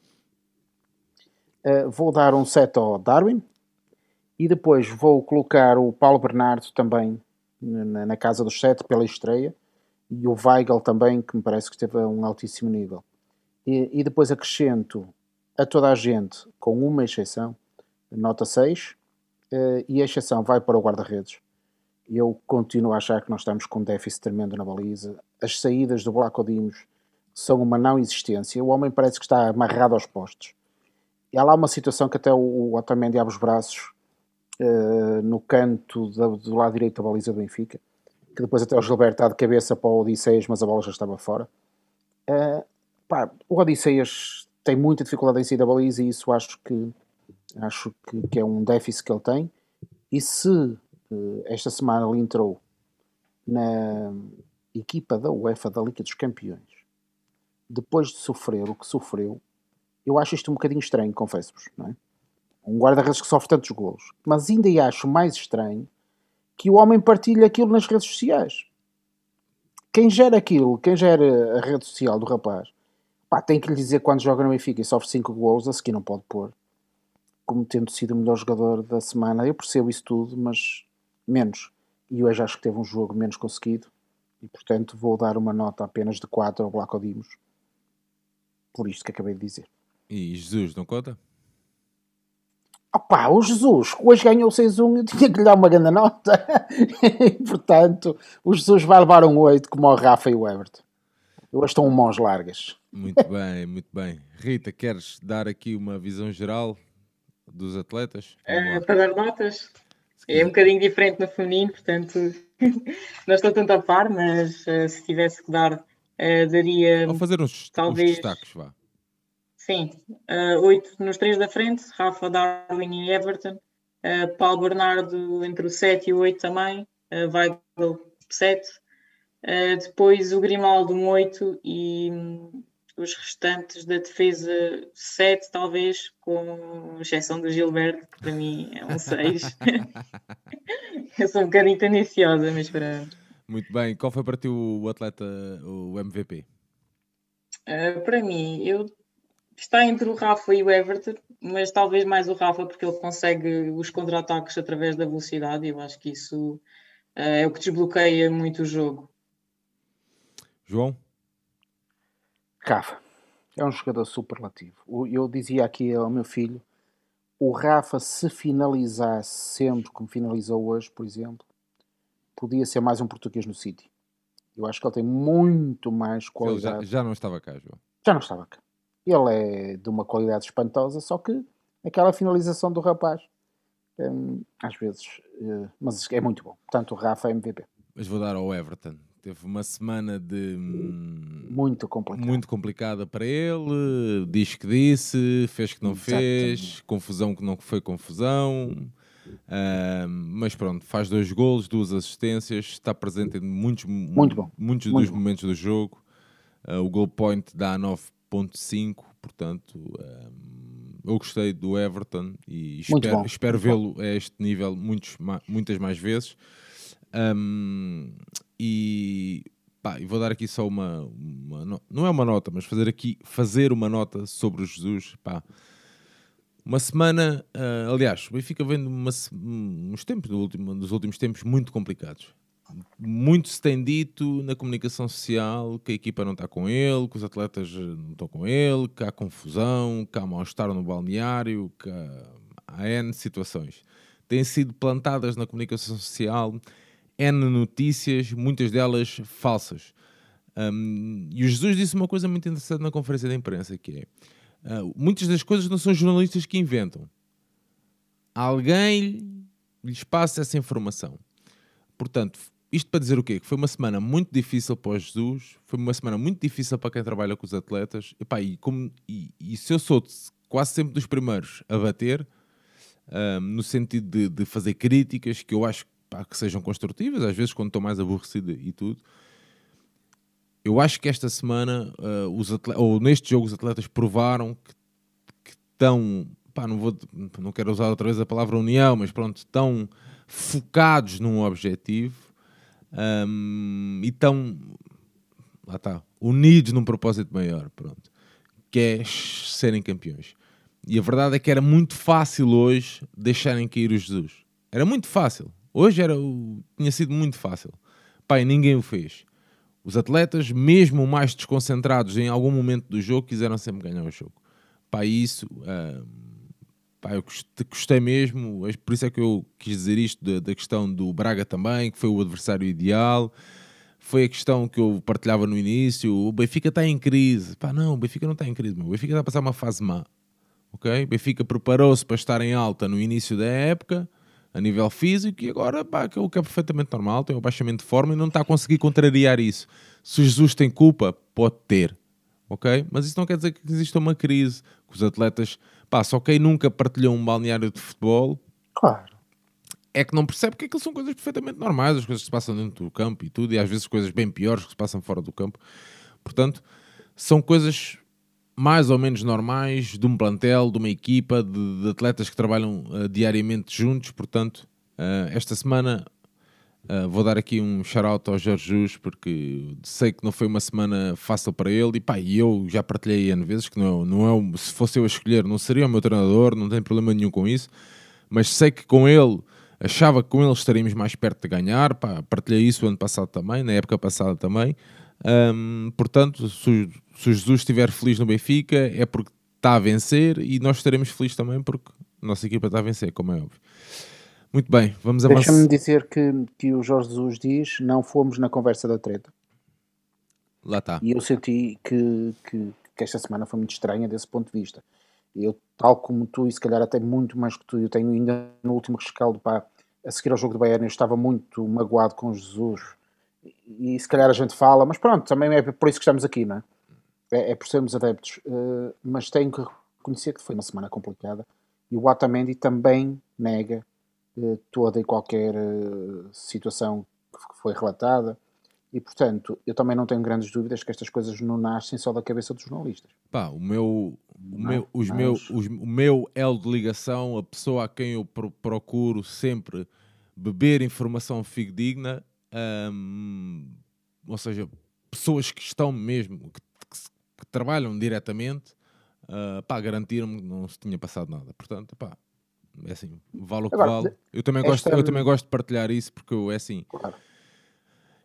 Uh, vou dar um 7 ao Darwin. E depois vou colocar o Paulo Bernardo também na, na casa dos 7 pela estreia. E o Weigl também, que me parece que esteve a um altíssimo nível. E, e depois acrescento a toda a gente, com uma exceção, nota 6 uh, e a exceção vai para o guarda-redes. Eu continuo a achar que nós estamos com um déficit tremendo na baliza. As saídas do Blaco Dimos são uma não existência. O homem parece que está amarrado aos postos. E há lá uma situação que até o Otamendi abre os braços uh, no canto da, do lado direito da baliza do Benfica, que depois até o Gilberto está de cabeça para o Odisseias, mas a bola já estava fora. Uh, pá, o Odisseias tem muita dificuldade em sair da baliza e isso acho que Acho que, que é um déficit que ele tem. E se uh, esta semana ele entrou na equipa da UEFA da Liga dos Campeões, depois de sofrer o que sofreu, eu acho isto um bocadinho estranho, confesso-vos, é? Um guarda-redes que sofre tantos golos. Mas ainda acho mais estranho que o homem partilhe aquilo nas redes sociais. Quem gera aquilo, quem gera a rede social do rapaz, pá, tem que lhe dizer quando joga no Benfica e sofre 5 golos, a seguir não pode pôr como tendo sido o melhor jogador da semana. Eu percebo isso tudo, mas menos. E hoje acho que teve um jogo menos conseguido e, portanto, vou dar uma nota apenas de 4 ao Blaco Dimos. Por isto que acabei de dizer. E Jesus, não conta? Opa, o Jesus, hoje ganhou 6-1, eu tinha que lhe dar uma grande nota. e, portanto, o Jesus vai levar um 8 como o Rafa e o Everton. Eu hoje estão mãos largas. Muito bem, muito bem. Rita, queres dar aqui uma visão geral dos atletas? Uh, para dar notas. É um bocadinho diferente no feminino, portanto não estou tanto a par, mas uh, se tivesse que dar, uh, daria. Vou fazer uns, talvez, uns destaques, vá. Sim, oito nos três da frente, Rafa, Darwin e Everton. Paulo Bernardo entre o 7 e o 8 também, uh, Weigl 7. depois o Grimaldo um 8 e os restantes da defesa 7, talvez, com exceção do Gilberto, que para mim é um 6. eu sou um bocadinho tendenciosa, mas para. Muito bem. Qual foi para ti o atleta, o MVP? Uh, ah, para mim, eu está entre o Rafa e o Everton, mas talvez mais o Rafa, porque ele consegue os contra-ataques através da velocidade, e eu acho que isso uh, é o que desbloqueia muito o jogo. João? Rafa é um jogador superlativo. Eu dizia aqui ao meu filho: o Rafa, se finalizasse sempre como finalizou hoje, por exemplo, podia ser mais um português no City. Eu acho que ele tem muito mais qualidade. Já, já, não estava cá, João. Já não estava cá. Ele é de uma qualidade espantosa, só que aquela finalização do rapaz, hum, às vezes, uh, mas é muito bom. Portanto, o Rafa é MVP. Mas vou dar ao Everton. Teve uma semana de. Hum, muito complicada. Muito complicada para ele. Diz que disse, fez que não Exatamente. fez, confusão que não foi confusão. Uh, mas pronto, faz dois golos, duas assistências, está presente em muitos, muito bom. muitos muito dos bom. momentos do jogo. Uh, o goal point dá 9.5, portanto, uh, eu gostei do Everton e espero, espero vê-lo a este nível muitos, muitas mais vezes. Um, e pá, vou dar aqui só uma, uma, não é uma nota, mas fazer aqui fazer uma nota sobre o Jesus. Pá. Uma semana, uh, aliás, o Benfica vem de uns tempos, do último, últimos tempos, muito complicados. Muito se tem dito na comunicação social que a equipa não está com ele, que os atletas não estão com ele, que há confusão, que há mal-estar no balneário, que há, há N situações. Têm sido plantadas na comunicação social N notícias, muitas delas falsas. Um, e o Jesus disse uma coisa muito interessante na conferência de imprensa, que é uh, muitas das coisas não são jornalistas que inventam. Alguém lhes passa essa informação. Portanto, isto para dizer o quê? Que foi uma semana muito difícil para Jesus, foi uma semana muito difícil para quem trabalha com os atletas. Epá, e, como, e, e se eu sou quase sempre dos primeiros a bater, um, no sentido de, de, fazer críticas, que eu acho que pá, que sejam construtivas, às vezes quando estou mais aborrecido e tudo. Eu acho que esta semana, uh, os ou neste jogo, os atletas provaram que, estão, não, vou, não quero usar outra vez a palavra união, mas pronto, estão focados num objetivo um, e estão, lá está, unidos num propósito maior, pronto, que é serem campeões. E a verdade é que era muito fácil hoje deixarem cair o Jesus. Era muito fácil. Hoje era o... tinha sido muito fácil. Pai, ninguém o fez. Os atletas, mesmo mais desconcentrados em algum momento do jogo, quiseram sempre ganhar o jogo. Pá, isso, uh, pá, eu gostei mesmo, por isso é que eu quis dizer isto da, da, questão do Braga também, que foi o adversário ideal. Foi a questão que eu partilhava no início. O Benfica está em crise. Pá, não, o Benfica não está em crise, meu. o Benfica está a passar uma fase má. Ok? O Benfica preparou-se para estar em alta no início da época a nível físico e agora pá, aquilo que é perfeitamente normal, tem um baixamento de forma e não está a conseguir contrariar isso. Se Jesus tem culpa, pode ter, ok? Mas isso não quer dizer que exista uma crise, que os atletas, pá, só quem nunca partilhou um balneário de futebol, claro. é que não percebe que aquilo são coisas perfeitamente normais, as coisas que se passam dentro do campo e tudo, e às vezes coisas bem piores que se passam fora do campo. Portanto, são coisas mais ou menos normais de um plantel, de uma equipa, de, de atletas que trabalham uh, diariamente juntos. Portanto, uh, esta semana uh, vou dar aqui um shout-out ao Jorge Jus, porque sei que não foi uma semana fácil para ele. E pá, eu já partilhei N vezes que não, não é, se fosse eu a escolher, não seria o meu treinador, não tenho problema nenhum com isso. Mas sei que com ele, achava que com ele estaríamos mais perto de ganhar. Pá, partilhei isso ano passado também, na época passada também. Um, portanto, se, o Jesus estiver feliz no Benfica, é porque está a vencer e nós estaremos felizes também porque a nossa equipa está a vencer, como é óbvio. Muito bem, vamos avançar. Deixa-me dizer que, que o Jorge Jesus diz: não fomos na conversa da treta. Lá está. E eu senti que, que, que, esta semana foi muito estranha desse ponto de vista. Eu, tal como tu, e se calhar até muito mais que tu, eu tenho ainda no último rescaldo, pá, a seguir ao jogo do Bayern, eu estava muito magoado com Jesus e se calhar a gente fala, mas pronto, também é por isso que estamos aqui, não é? É, é por sermos adeptos, uh, mas tenho que reconhecer que foi uma semana complicada e o Otamendi também nega uh, toda e qualquer uh, situação que foi relatada e portanto eu também não tenho grandes dúvidas que estas coisas não nascem só da cabeça dos jornalistas. Pá, o meu, o não, meu, os mas... meu, os, o meu elo de ligação, a pessoa a quem eu procuro sempre beber informação fidedigna um, ou seja, pessoas que estão mesmo, que trabalham diretamente, uh, pá, garantiram-me que não se tinha passado nada. Portanto, pá, é assim, vale o que Agora, vale. Eu também, gosto, eu também gosto de partilhar isso porque eu, é assim. Claro.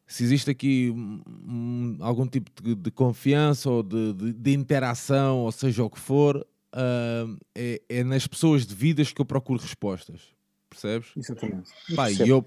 se existe aqui um, algum tipo de, de confiança ou de, de, de, interação, ou seja o que for, uh, é, é, nas pessoas devidas que eu procuro respostas. Percebes? Exatamente. Pá, e eu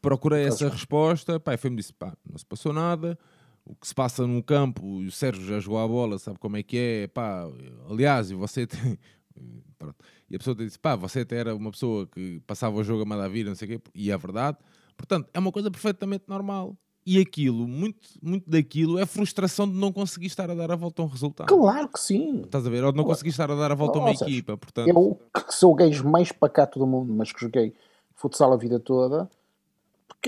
procurei Fazes essa bem. resposta, pá, e foi-me disse, pá, não se passou nada, o que se passa no campo, o Sérgio já jogou a bola, sabe como é que é, pá, aliás, e você tem... E a pessoa disse, pá, você até era uma pessoa que passava o jogo a mandar vir, não sei o quê, e é verdade. Portanto, é uma coisa perfeitamente normal. E aquilo, muito, muito daquilo é frustração de não conseguir estar a dar a volta a um resultado. Claro que sim. Estás a ver? Ou de não conseguir estar a dar a volta a uma equipa. Portanto... Eu, que sou o gajo mais pacato do mundo, mas que joguei futsal a vida toda,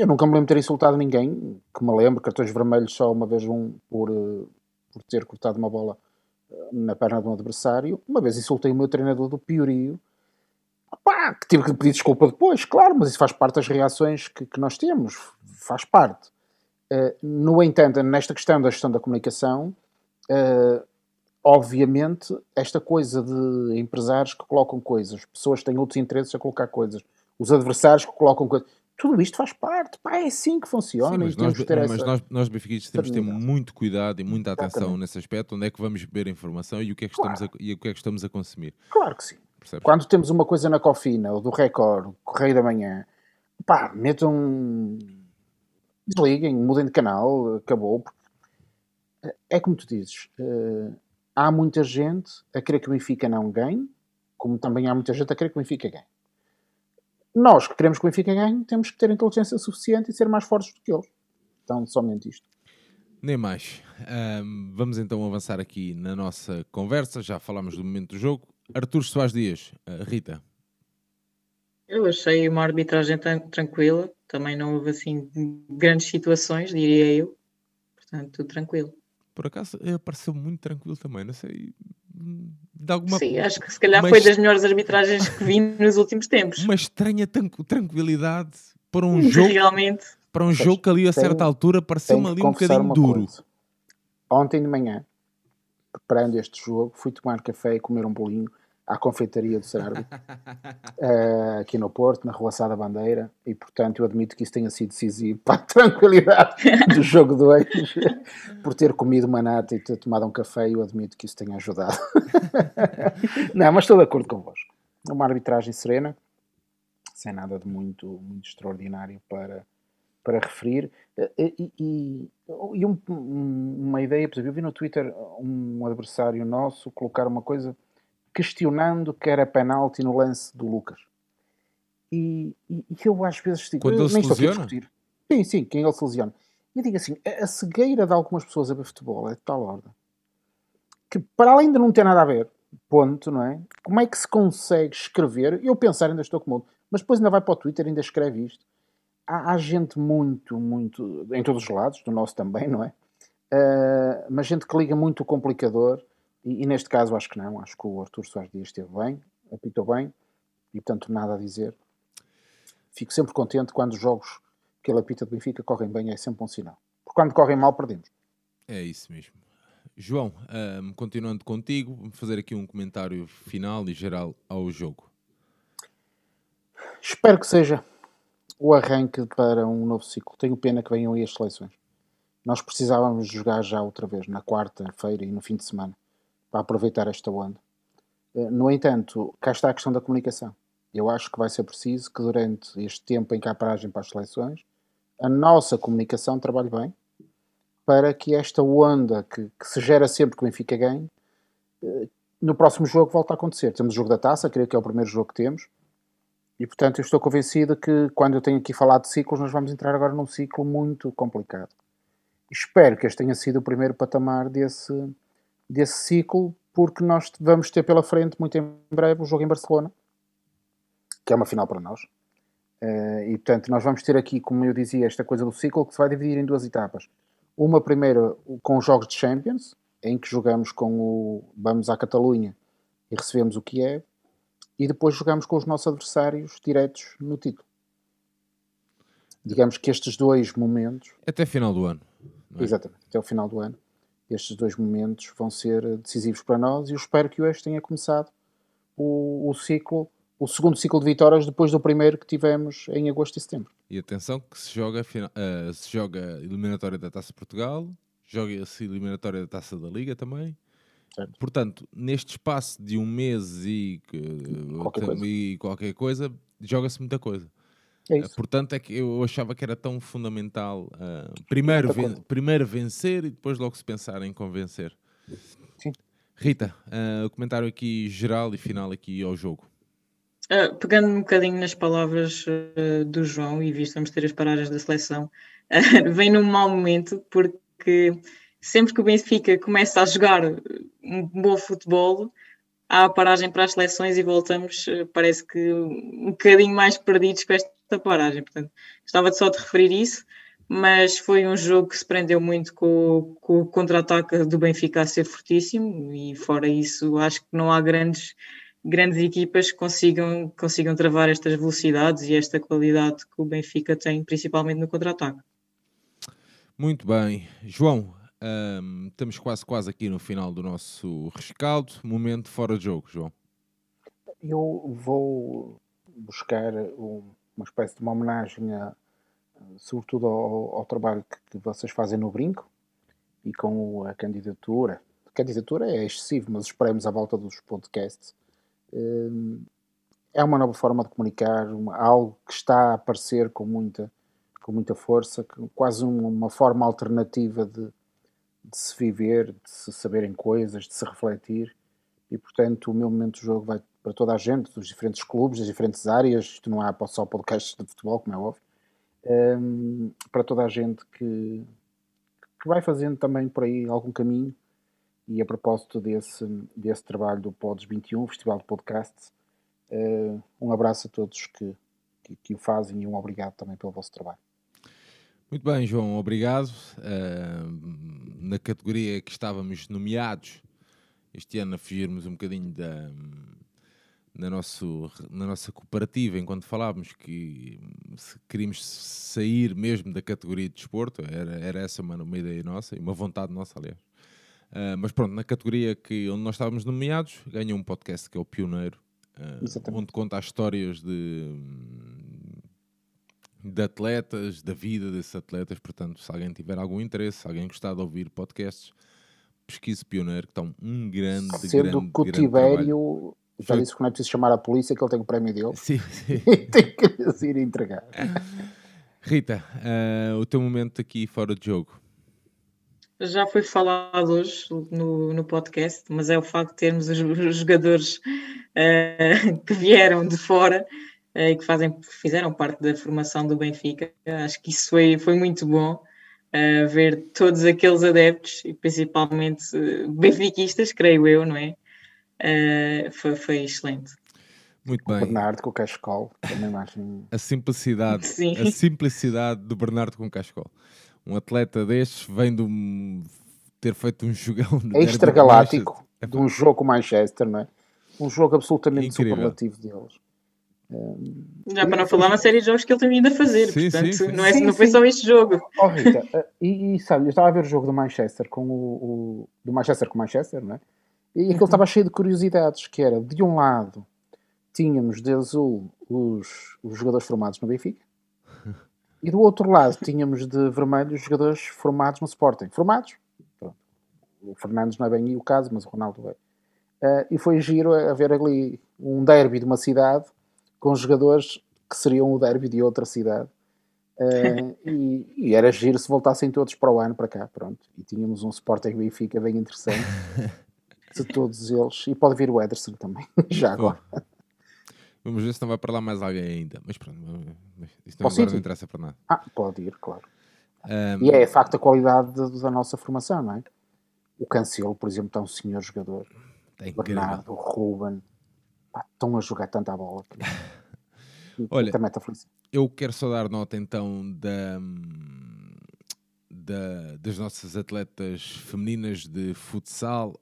eu nunca me lembro de ter insultado ninguém, que me lembro, cartões vermelhos só uma vez um por, eh, por ter cortado uma bola eh, na perna de um adversário. Uma vez insultei o meu treinador do Piorio, Pá, que tive que pedir desculpa depois, claro, mas isso faz parte das reações que, que nós temos, faz parte. Uh, no entanto, nesta questão da gestão da comunicação, uh, obviamente, esta coisa de empresários que colocam coisas, pessoas que têm outros interesses a colocar coisas, os adversários que colocam coisas, tudo isto faz parte, pá, é assim que funciona. Sim, mas nós, mas nós, nós benfiquistas temos de ter muito cuidado e muita atenção Exatamente. nesse aspecto, onde é que vamos beber a informação e o que é que, claro. estamos, a, e o que, é que estamos a consumir. Claro que sim. Percebes? Quando temos uma coisa na Cofina, ou do Record, Correio da Manhã, pá, metam desliguem, mudem de canal, acabou. É como tu dizes, uh, há muita gente a querer que o Benfica não ganhe, como também há muita gente a querer que o Benfica ganhe. Nós que queremos que o Benfica ganhe, temos que ter inteligência suficiente e ser mais fortes do que eles. Então, somente isto. Nem mais. Um, vamos então avançar aqui na nossa conversa. Já falámos do momento do jogo. Artur Soares Dias, uh, Rita. Eu achei uma arbitragem tranquila, também não houve assim grandes situações, diria eu. Portanto, tudo tranquilo. Por acaso eh, pareceu muito tranquilo também, não sei. De alguma... Sim, acho que se calhar foi das melhores arbitragens que vi nos últimos tempos. Uma estranha tranquilidade para um jogo. Realmente. Para um jogo que ali a certa altura pareceu-me ali um bocadinho duro. Coisa. Ontem de manhã, preparando este jogo, fui tomar café e comer um bolinho à confeitaria do Sararbi, uh, aqui no Porto, na Rua da Bandeira, e portanto eu admito que isso tenha sido decisivo para a tranquilidade do jogo 2, por ter comido uma nata e ter tomado um café, eu admito que isso tenha ajudado. Não, mas estou de acordo convosco. Uma arbitragem serena, sem nada de muito, muito extraordinário para, para referir. Eh, e, e, e um, uma ideia, por exemplo, eu vi no Twitter um adversário nosso colocar uma coisa questionando que era penalti no lance do Lucas. E, e, e eu às vezes digo, Quando ele nem se estou a discutir. Sim, sim, quem ele se lesiona. E eu digo assim, a cegueira de algumas pessoas a ver futebol é de tal ordem que para além de não ter nada a ver, ponto, não é? Como é que se consegue escrever? Eu pensar ainda estou com mas depois ainda vai para o Twitter ainda escreve isto. Há, há, gente muito, muito, em todos os lados, do nosso também, não é? Uh, mas gente que liga muito o complicador e, e, neste caso acho que não, acho que o Artur Soares Dias esteve bem, apitou bem e portanto nada a dizer. Fico sempre contente quando os jogos que ele apita do Benfica correm bem, é sempre um sinal. Porque quando correm mal, perdemos. É isso mesmo. João, um, continuando contigo, vamos fazer aqui um comentário final e geral ao jogo. Espero que seja o arranque para um novo ciclo. Tenho pena que venham aí as seleções. Nós precisávamos jogar já outra vez, na quarta-feira e no fim de semana para aproveitar esta onda. Eh, no entanto, cá está a questão da comunicação. Eu acho que vai ser preciso que durante este tempo em que há paragem para as seleções, a nossa comunicação trabalhe bem para que esta onda que, que se gera sempre que o Benfica ganhe, eh, no próximo jogo volte a acontecer. Temos o jogo da taça, creio que é o primeiro jogo que temos, e portanto eu estou convencido que quando eu tenho aqui falado de ciclos, nós vamos entrar agora num ciclo muito complicado. Espero que este tenha sido o primeiro patamar desse, desse ciclo, porque nós vamos ter pela frente, muito em breve, o jogo em Barcelona, que é uma final para nós. Uh, e portanto, nós vamos ter aqui, como eu dizia, esta coisa do ciclo que se vai dividir em duas etapas. Uma primeira com os jogos de Champions, em que jogamos com o. Vamos à Catalunha e recebemos o Kiev, e depois jogamos com os nossos adversários diretos no título. Digamos que estes dois momentos. Até final do ano. É? Exatamente, até o final do ano estes dois momentos vão ser decisivos para nós e eu espero que hoje tenha começado o, o ciclo o segundo ciclo de vitórias depois do primeiro que tivemos em agosto e setembro. E atenção que se joga, uh, se joga eliminatória da Taça de Portugal, joga-se eliminatória da Taça da Liga também. Certo. Portanto, neste espaço de um mês e, qualquer coisa, e qualquer coisa joga-se muita coisa. É isso. Portanto, é que eu achava que era tão fundamental uh, primeiro, ven primeiro vencer e depois logo se pensar em convencer. Sim. Rita, uh, comentário aqui geral e final aqui ao jogo. Uh, pegando um bocadinho nas palavras uh, do João e visto vamos ter as paragens da seleção, uh, vem num mau momento porque sempre que o Benfica começa a jogar um bom futebol, a paragem para as seleções e voltamos, parece que um bocadinho mais perdidos com esta paragem. Portanto, estava só de referir isso, mas foi um jogo que se prendeu muito com, com o contra-ataque do Benfica a ser fortíssimo e fora isso acho que não há grandes grandes equipas consigam, consigam travar estas velocidades e esta qualidade que o Benfica tem, principalmente no contra-ataque. Muito bem. João, um, estamos quase, quase aqui no final do nosso rescaldo. Momento fora de jogo, João. Eu vou buscar um, uma espécie de uma homenagem, a, sobretudo ao, ao trabalho que, que, vocês fazem no Brinco e com a candidatura. A candidatura é excessivo, mas esperemos à volta dos podcasts é uma nova forma de comunicar, uma, algo que está a aparecer com muita, com muita força, quase uma, uma forma alternativa de, de, se viver, de se saberem coisas, de se refletir. E portanto, o meu momento de jogo vai para toda a gente, dos diferentes clubes, das diferentes áreas. Isto não há só podcasts de futebol, como é óbvio. Um, para toda a gente que, que vai fazendo também por aí algum caminho e a propósito desse, desse trabalho do Pods 21, Festival de Podcasts, uh, um abraço a todos que, que, que, o fazem e um obrigado também pelo vosso trabalho. Muito bem, João, obrigado. Uh, na categoria que estávamos nomeados, este ano a fugirmos um bocadinho da, na, nosso, na nossa cooperativa, enquanto falávamos que queríamos sair mesmo da categoria de desporto, era, era essa uma, uma ideia nossa e uma vontade nossa, aliás. Uh, mas pronto, na categoria que, onde nós estávamos nomeados, ganha um podcast que é o Pioneiro, uh, onde conta as histórias de, de atletas, da vida desses atletas. Portanto, se alguém tiver algum interesse, se alguém gostar de ouvir podcasts, pesquise Pioneiro, que está um grande, Sendo grande, que o Tibério já Foi... disse que não é preciso chamar a polícia, que ele tem o prémio dele. Sim, sim. tem que ir entregar. Rita, uh, o teu momento aqui fora de jogo já foi falado hoje no, no podcast, mas é o facto de termos os, os jogadores uh, que vieram de fora e que fazem, fizeram parte da formação do Benfica. Acho que isso foi, foi muito bom uh, ver todos aqueles adeptos e principalmente benfiquistas, creio eu, não é? foi, foi excelente. Muito bem. O Bernardo com o Cascol, também acho. A simplicidade, Sim. a simplicidade do Bernardo com o Cascol um atleta destes vem de um, ter feito um jogão extragaláctico é de um jogo com Manchester, não é? Um jogo absolutamente Incrível. superlativo deles. Um, Já para não falar uma série de jogos que ele tem vindo a fazer, sim, portanto, sim, Não, é, sim, não foi só este jogo. Oh, Rita, uh, e, e, sabe, eu estava a ver o jogo do Manchester com o, o do Manchester com o Manchester, não é? E aquilo uhum. estava cheio de curiosidades, que era, de um lado, tínhamos de azul os, os jogadores formados no Benfica, e do outro lado tínhamos de vermelho os jogadores formados no Sporting. Formados. Pronto. O Fernandes não é bem o caso, mas o Ronaldo é. Uh, e foi giro a ver ali um derby de uma cidade com jogadores que seriam o derby de outra cidade. Uh, e, e, era giro se voltassem todos para o ano para cá, pronto. E tínhamos um Sporting Benfica bem interessante de todos eles. E pode vir o Ederson também, já agora. Vamos ver se não vai para lá mais alguém ainda. Mas pronto, isto não, agora não interessa para nada. Ah, pode ir, claro. Um... E é, de facto, a qualidade da, nossa formação, não é? O Cancelo, por exemplo, está um senhor jogador. Tem Bernardo, o Ruben. Pá, estão a jogar tanta bola. Olha, eu quero só dar nota então da, da, das nossas atletas femininas de futsal,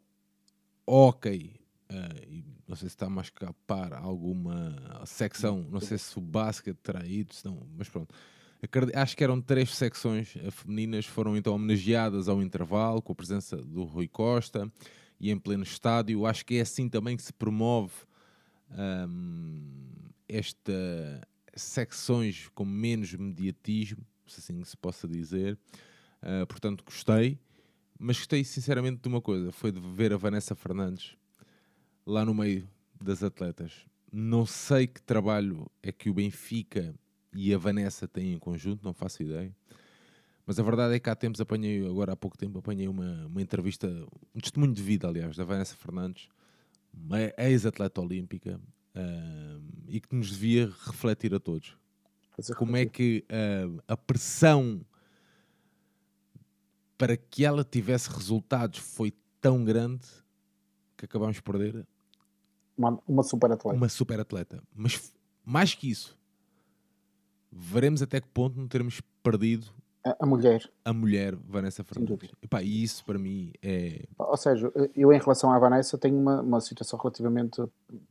hockey uh, não sei se está a escapar alguma secção, não sei se o basquete terá ido, se não, mas pronto. Acho que eram três secções eh, femininas, foram então homenageadas ao intervalo, com a presença do Rui Costa e em pleno estádio. Acho que é assim também que se promove um, esta secções com menos mediatismo, se assim se possa dizer. Uh, portanto, gostei, mas gostei sinceramente de uma coisa: foi de ver a Vanessa Fernandes lá no meio das atletas. Não sei que trabalho é que o Benfica e a Vanessa têm em conjunto, não faço ideia. Mas a verdade é que há tempos apanhei, agora há pouco tempo, apanhei uma, uma entrevista, um testemunho de vida, aliás, da Vanessa Fernandes, ex-atleta olímpica, uh, e que nos devia refletir a todos. Como é que uh, a pressão para que ela tivesse resultados foi tão grande que acabámos de perder uma, uma super atleta. Uma super atleta. Mas mais que isso, veremos até que ponto não teremos perdido a, a mulher. A mulher Vanessa Fernandes. E, pá, e isso para mim é. Ou seja, eu em relação à Vanessa tenho uma, uma situação relativamente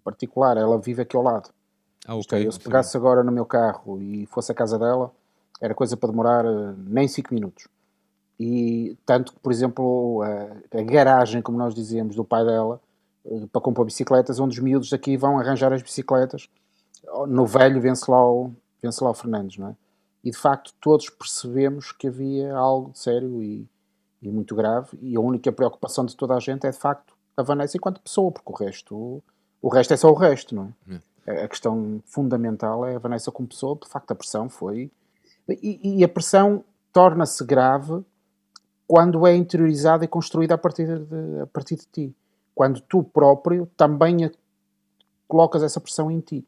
particular. Ela vive aqui ao lado. Ah, ok. É, eu se pegasse agora no meu carro e fosse a casa dela, era coisa para demorar uh, nem 5 minutos. E tanto que, por exemplo, a, a, garagem, como nós dizíamos, do pai dela, uh, para comprar bicicletas, onde os miúdos daqui vão arranjar as bicicletas. No velho vence lá o, vence lá o Fernandes, não é? E de facto todos percebemos que havia algo sério e, e, muito grave e a única preocupação de toda a gente é de facto a Vanessa enquanto pessoa, porque o resto o resto é só o resto, não é? é. A questão fundamental é a Vanessa como pessoa, de facto a pressão foi e, e a pressão torna-se grave quando é interiorizada e construída a partir de, a partir de ti. Quando tu próprio também colocas essa pressão em ti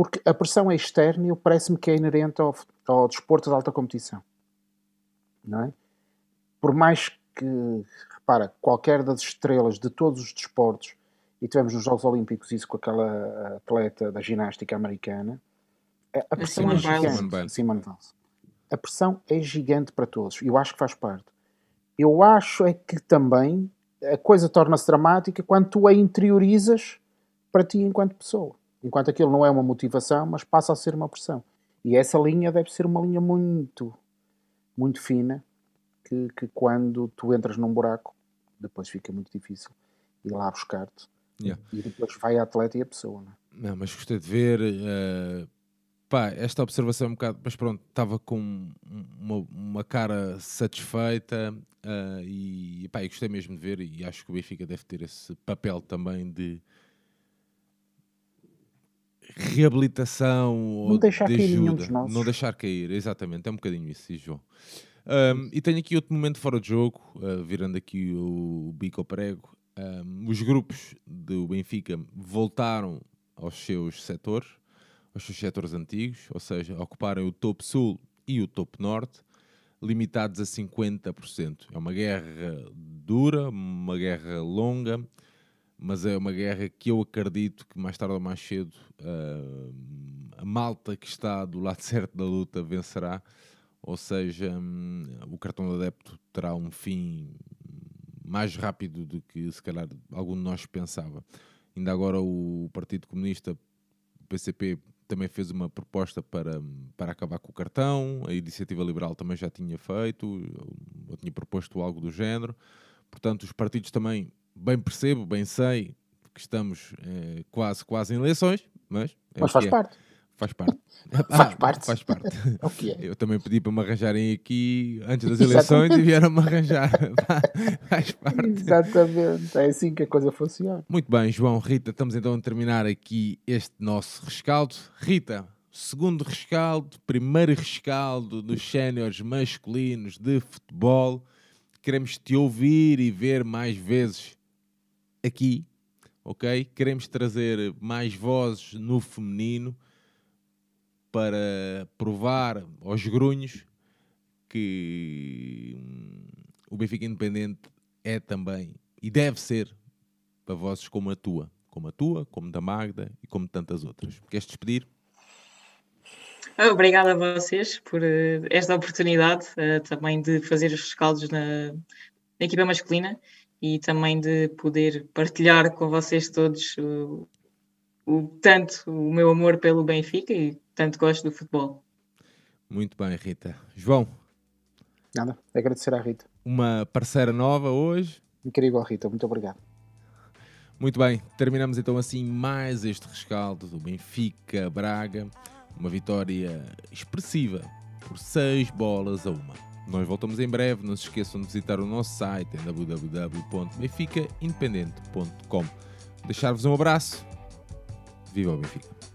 porque a pressão é externa e parece-me que é inerente ao, ao desporto de alta competição. Não é? Por mais que, repara, qualquer das estrelas de todos os desportos, e tivemos nos Jogos Olímpicos isso com aquela atleta da ginástica americana, a, pressão é gigante. Simone Biles. A pressão é gigante para todos. e Eu acho que faz parte. Eu acho é que também a coisa torna-se dramática quando tu a interiorizas para ti enquanto pessoa. Enquanto aquilo não é uma motivação, mas passa a ser uma pressão. E essa linha deve ser uma linha muito, muito fina, que, que quando tu entras num buraco, depois fica muito difícil ir lá buscar-te. Yeah. E depois vai a atleta e a pessoa. Não, é? não mas gostei de ver. Uh, pá, esta observação é um bocado. Mas pronto, estava com uma, uma cara satisfeita uh, e, pá, gostei mesmo de ver. E acho que o Benfica deve ter esse papel também de reabilitação não ou deixar de cair ajuda. Não deixar cair, exatamente, é um bocadinho isso, João. Um, e tenho aqui outro momento fora de jogo, uh, virando aqui o, bico ao prego. Um, os grupos do Benfica voltaram aos seus setores, aos seus setores antigos, ou seja, ocuparem o topo sul e o topo norte, limitados a 50%. É uma guerra dura, uma guerra longa, mas é uma guerra que eu acredito que mais tarde ou mais cedo uh, a malta que está do lado certo da luta vencerá, ou seja, um, o cartão de adepto terá um fim mais rápido do que se calhar algum de nós pensava. Ainda agora o Partido Comunista, o PCP, também fez uma proposta para, para acabar com o cartão, a Iniciativa Liberal também já tinha feito, eu tinha proposto algo do género. Portanto, os partidos também bem percebo, bem sei que estamos eh, quase, quase em eleições, mas. É mas faz é. parte. Faz parte. faz parte. Faz parte. okay. Eu também pedi para me arranjarem aqui antes das eleições e vieram-me arranjar. faz parte. Exatamente. É assim que a coisa funciona. Muito bem, João, Rita, estamos então a terminar aqui este nosso rescaldo. Rita, segundo rescaldo, primeiro rescaldo dos séniores masculinos de futebol. Queremos te ouvir e ver mais vezes aqui, ok? Queremos trazer mais vozes no feminino para provar aos grunhos que hum, o Benfica Independente é também e deve ser para vozes como a tua, como a tua, como da Magda e como tantas outras. Queres despedir? Obrigada a vocês por uh, esta oportunidade uh, também de fazer os rescaldos na, na equipa masculina e também de poder partilhar com vocês todos o, o, tanto o meu amor pelo Benfica e tanto gosto do futebol. Muito bem, Rita. João. Nada, agradecer à Rita. Uma parceira nova hoje. Incrível, Rita, muito obrigado. Muito bem, terminamos então assim mais este rescaldo do Benfica Braga. Uma vitória expressiva por 6 bolas a uma. Nós voltamos em breve, não se esqueçam de visitar o nosso site em www.benficaindependente.com. Deixar-vos um abraço. Viva o Benfica!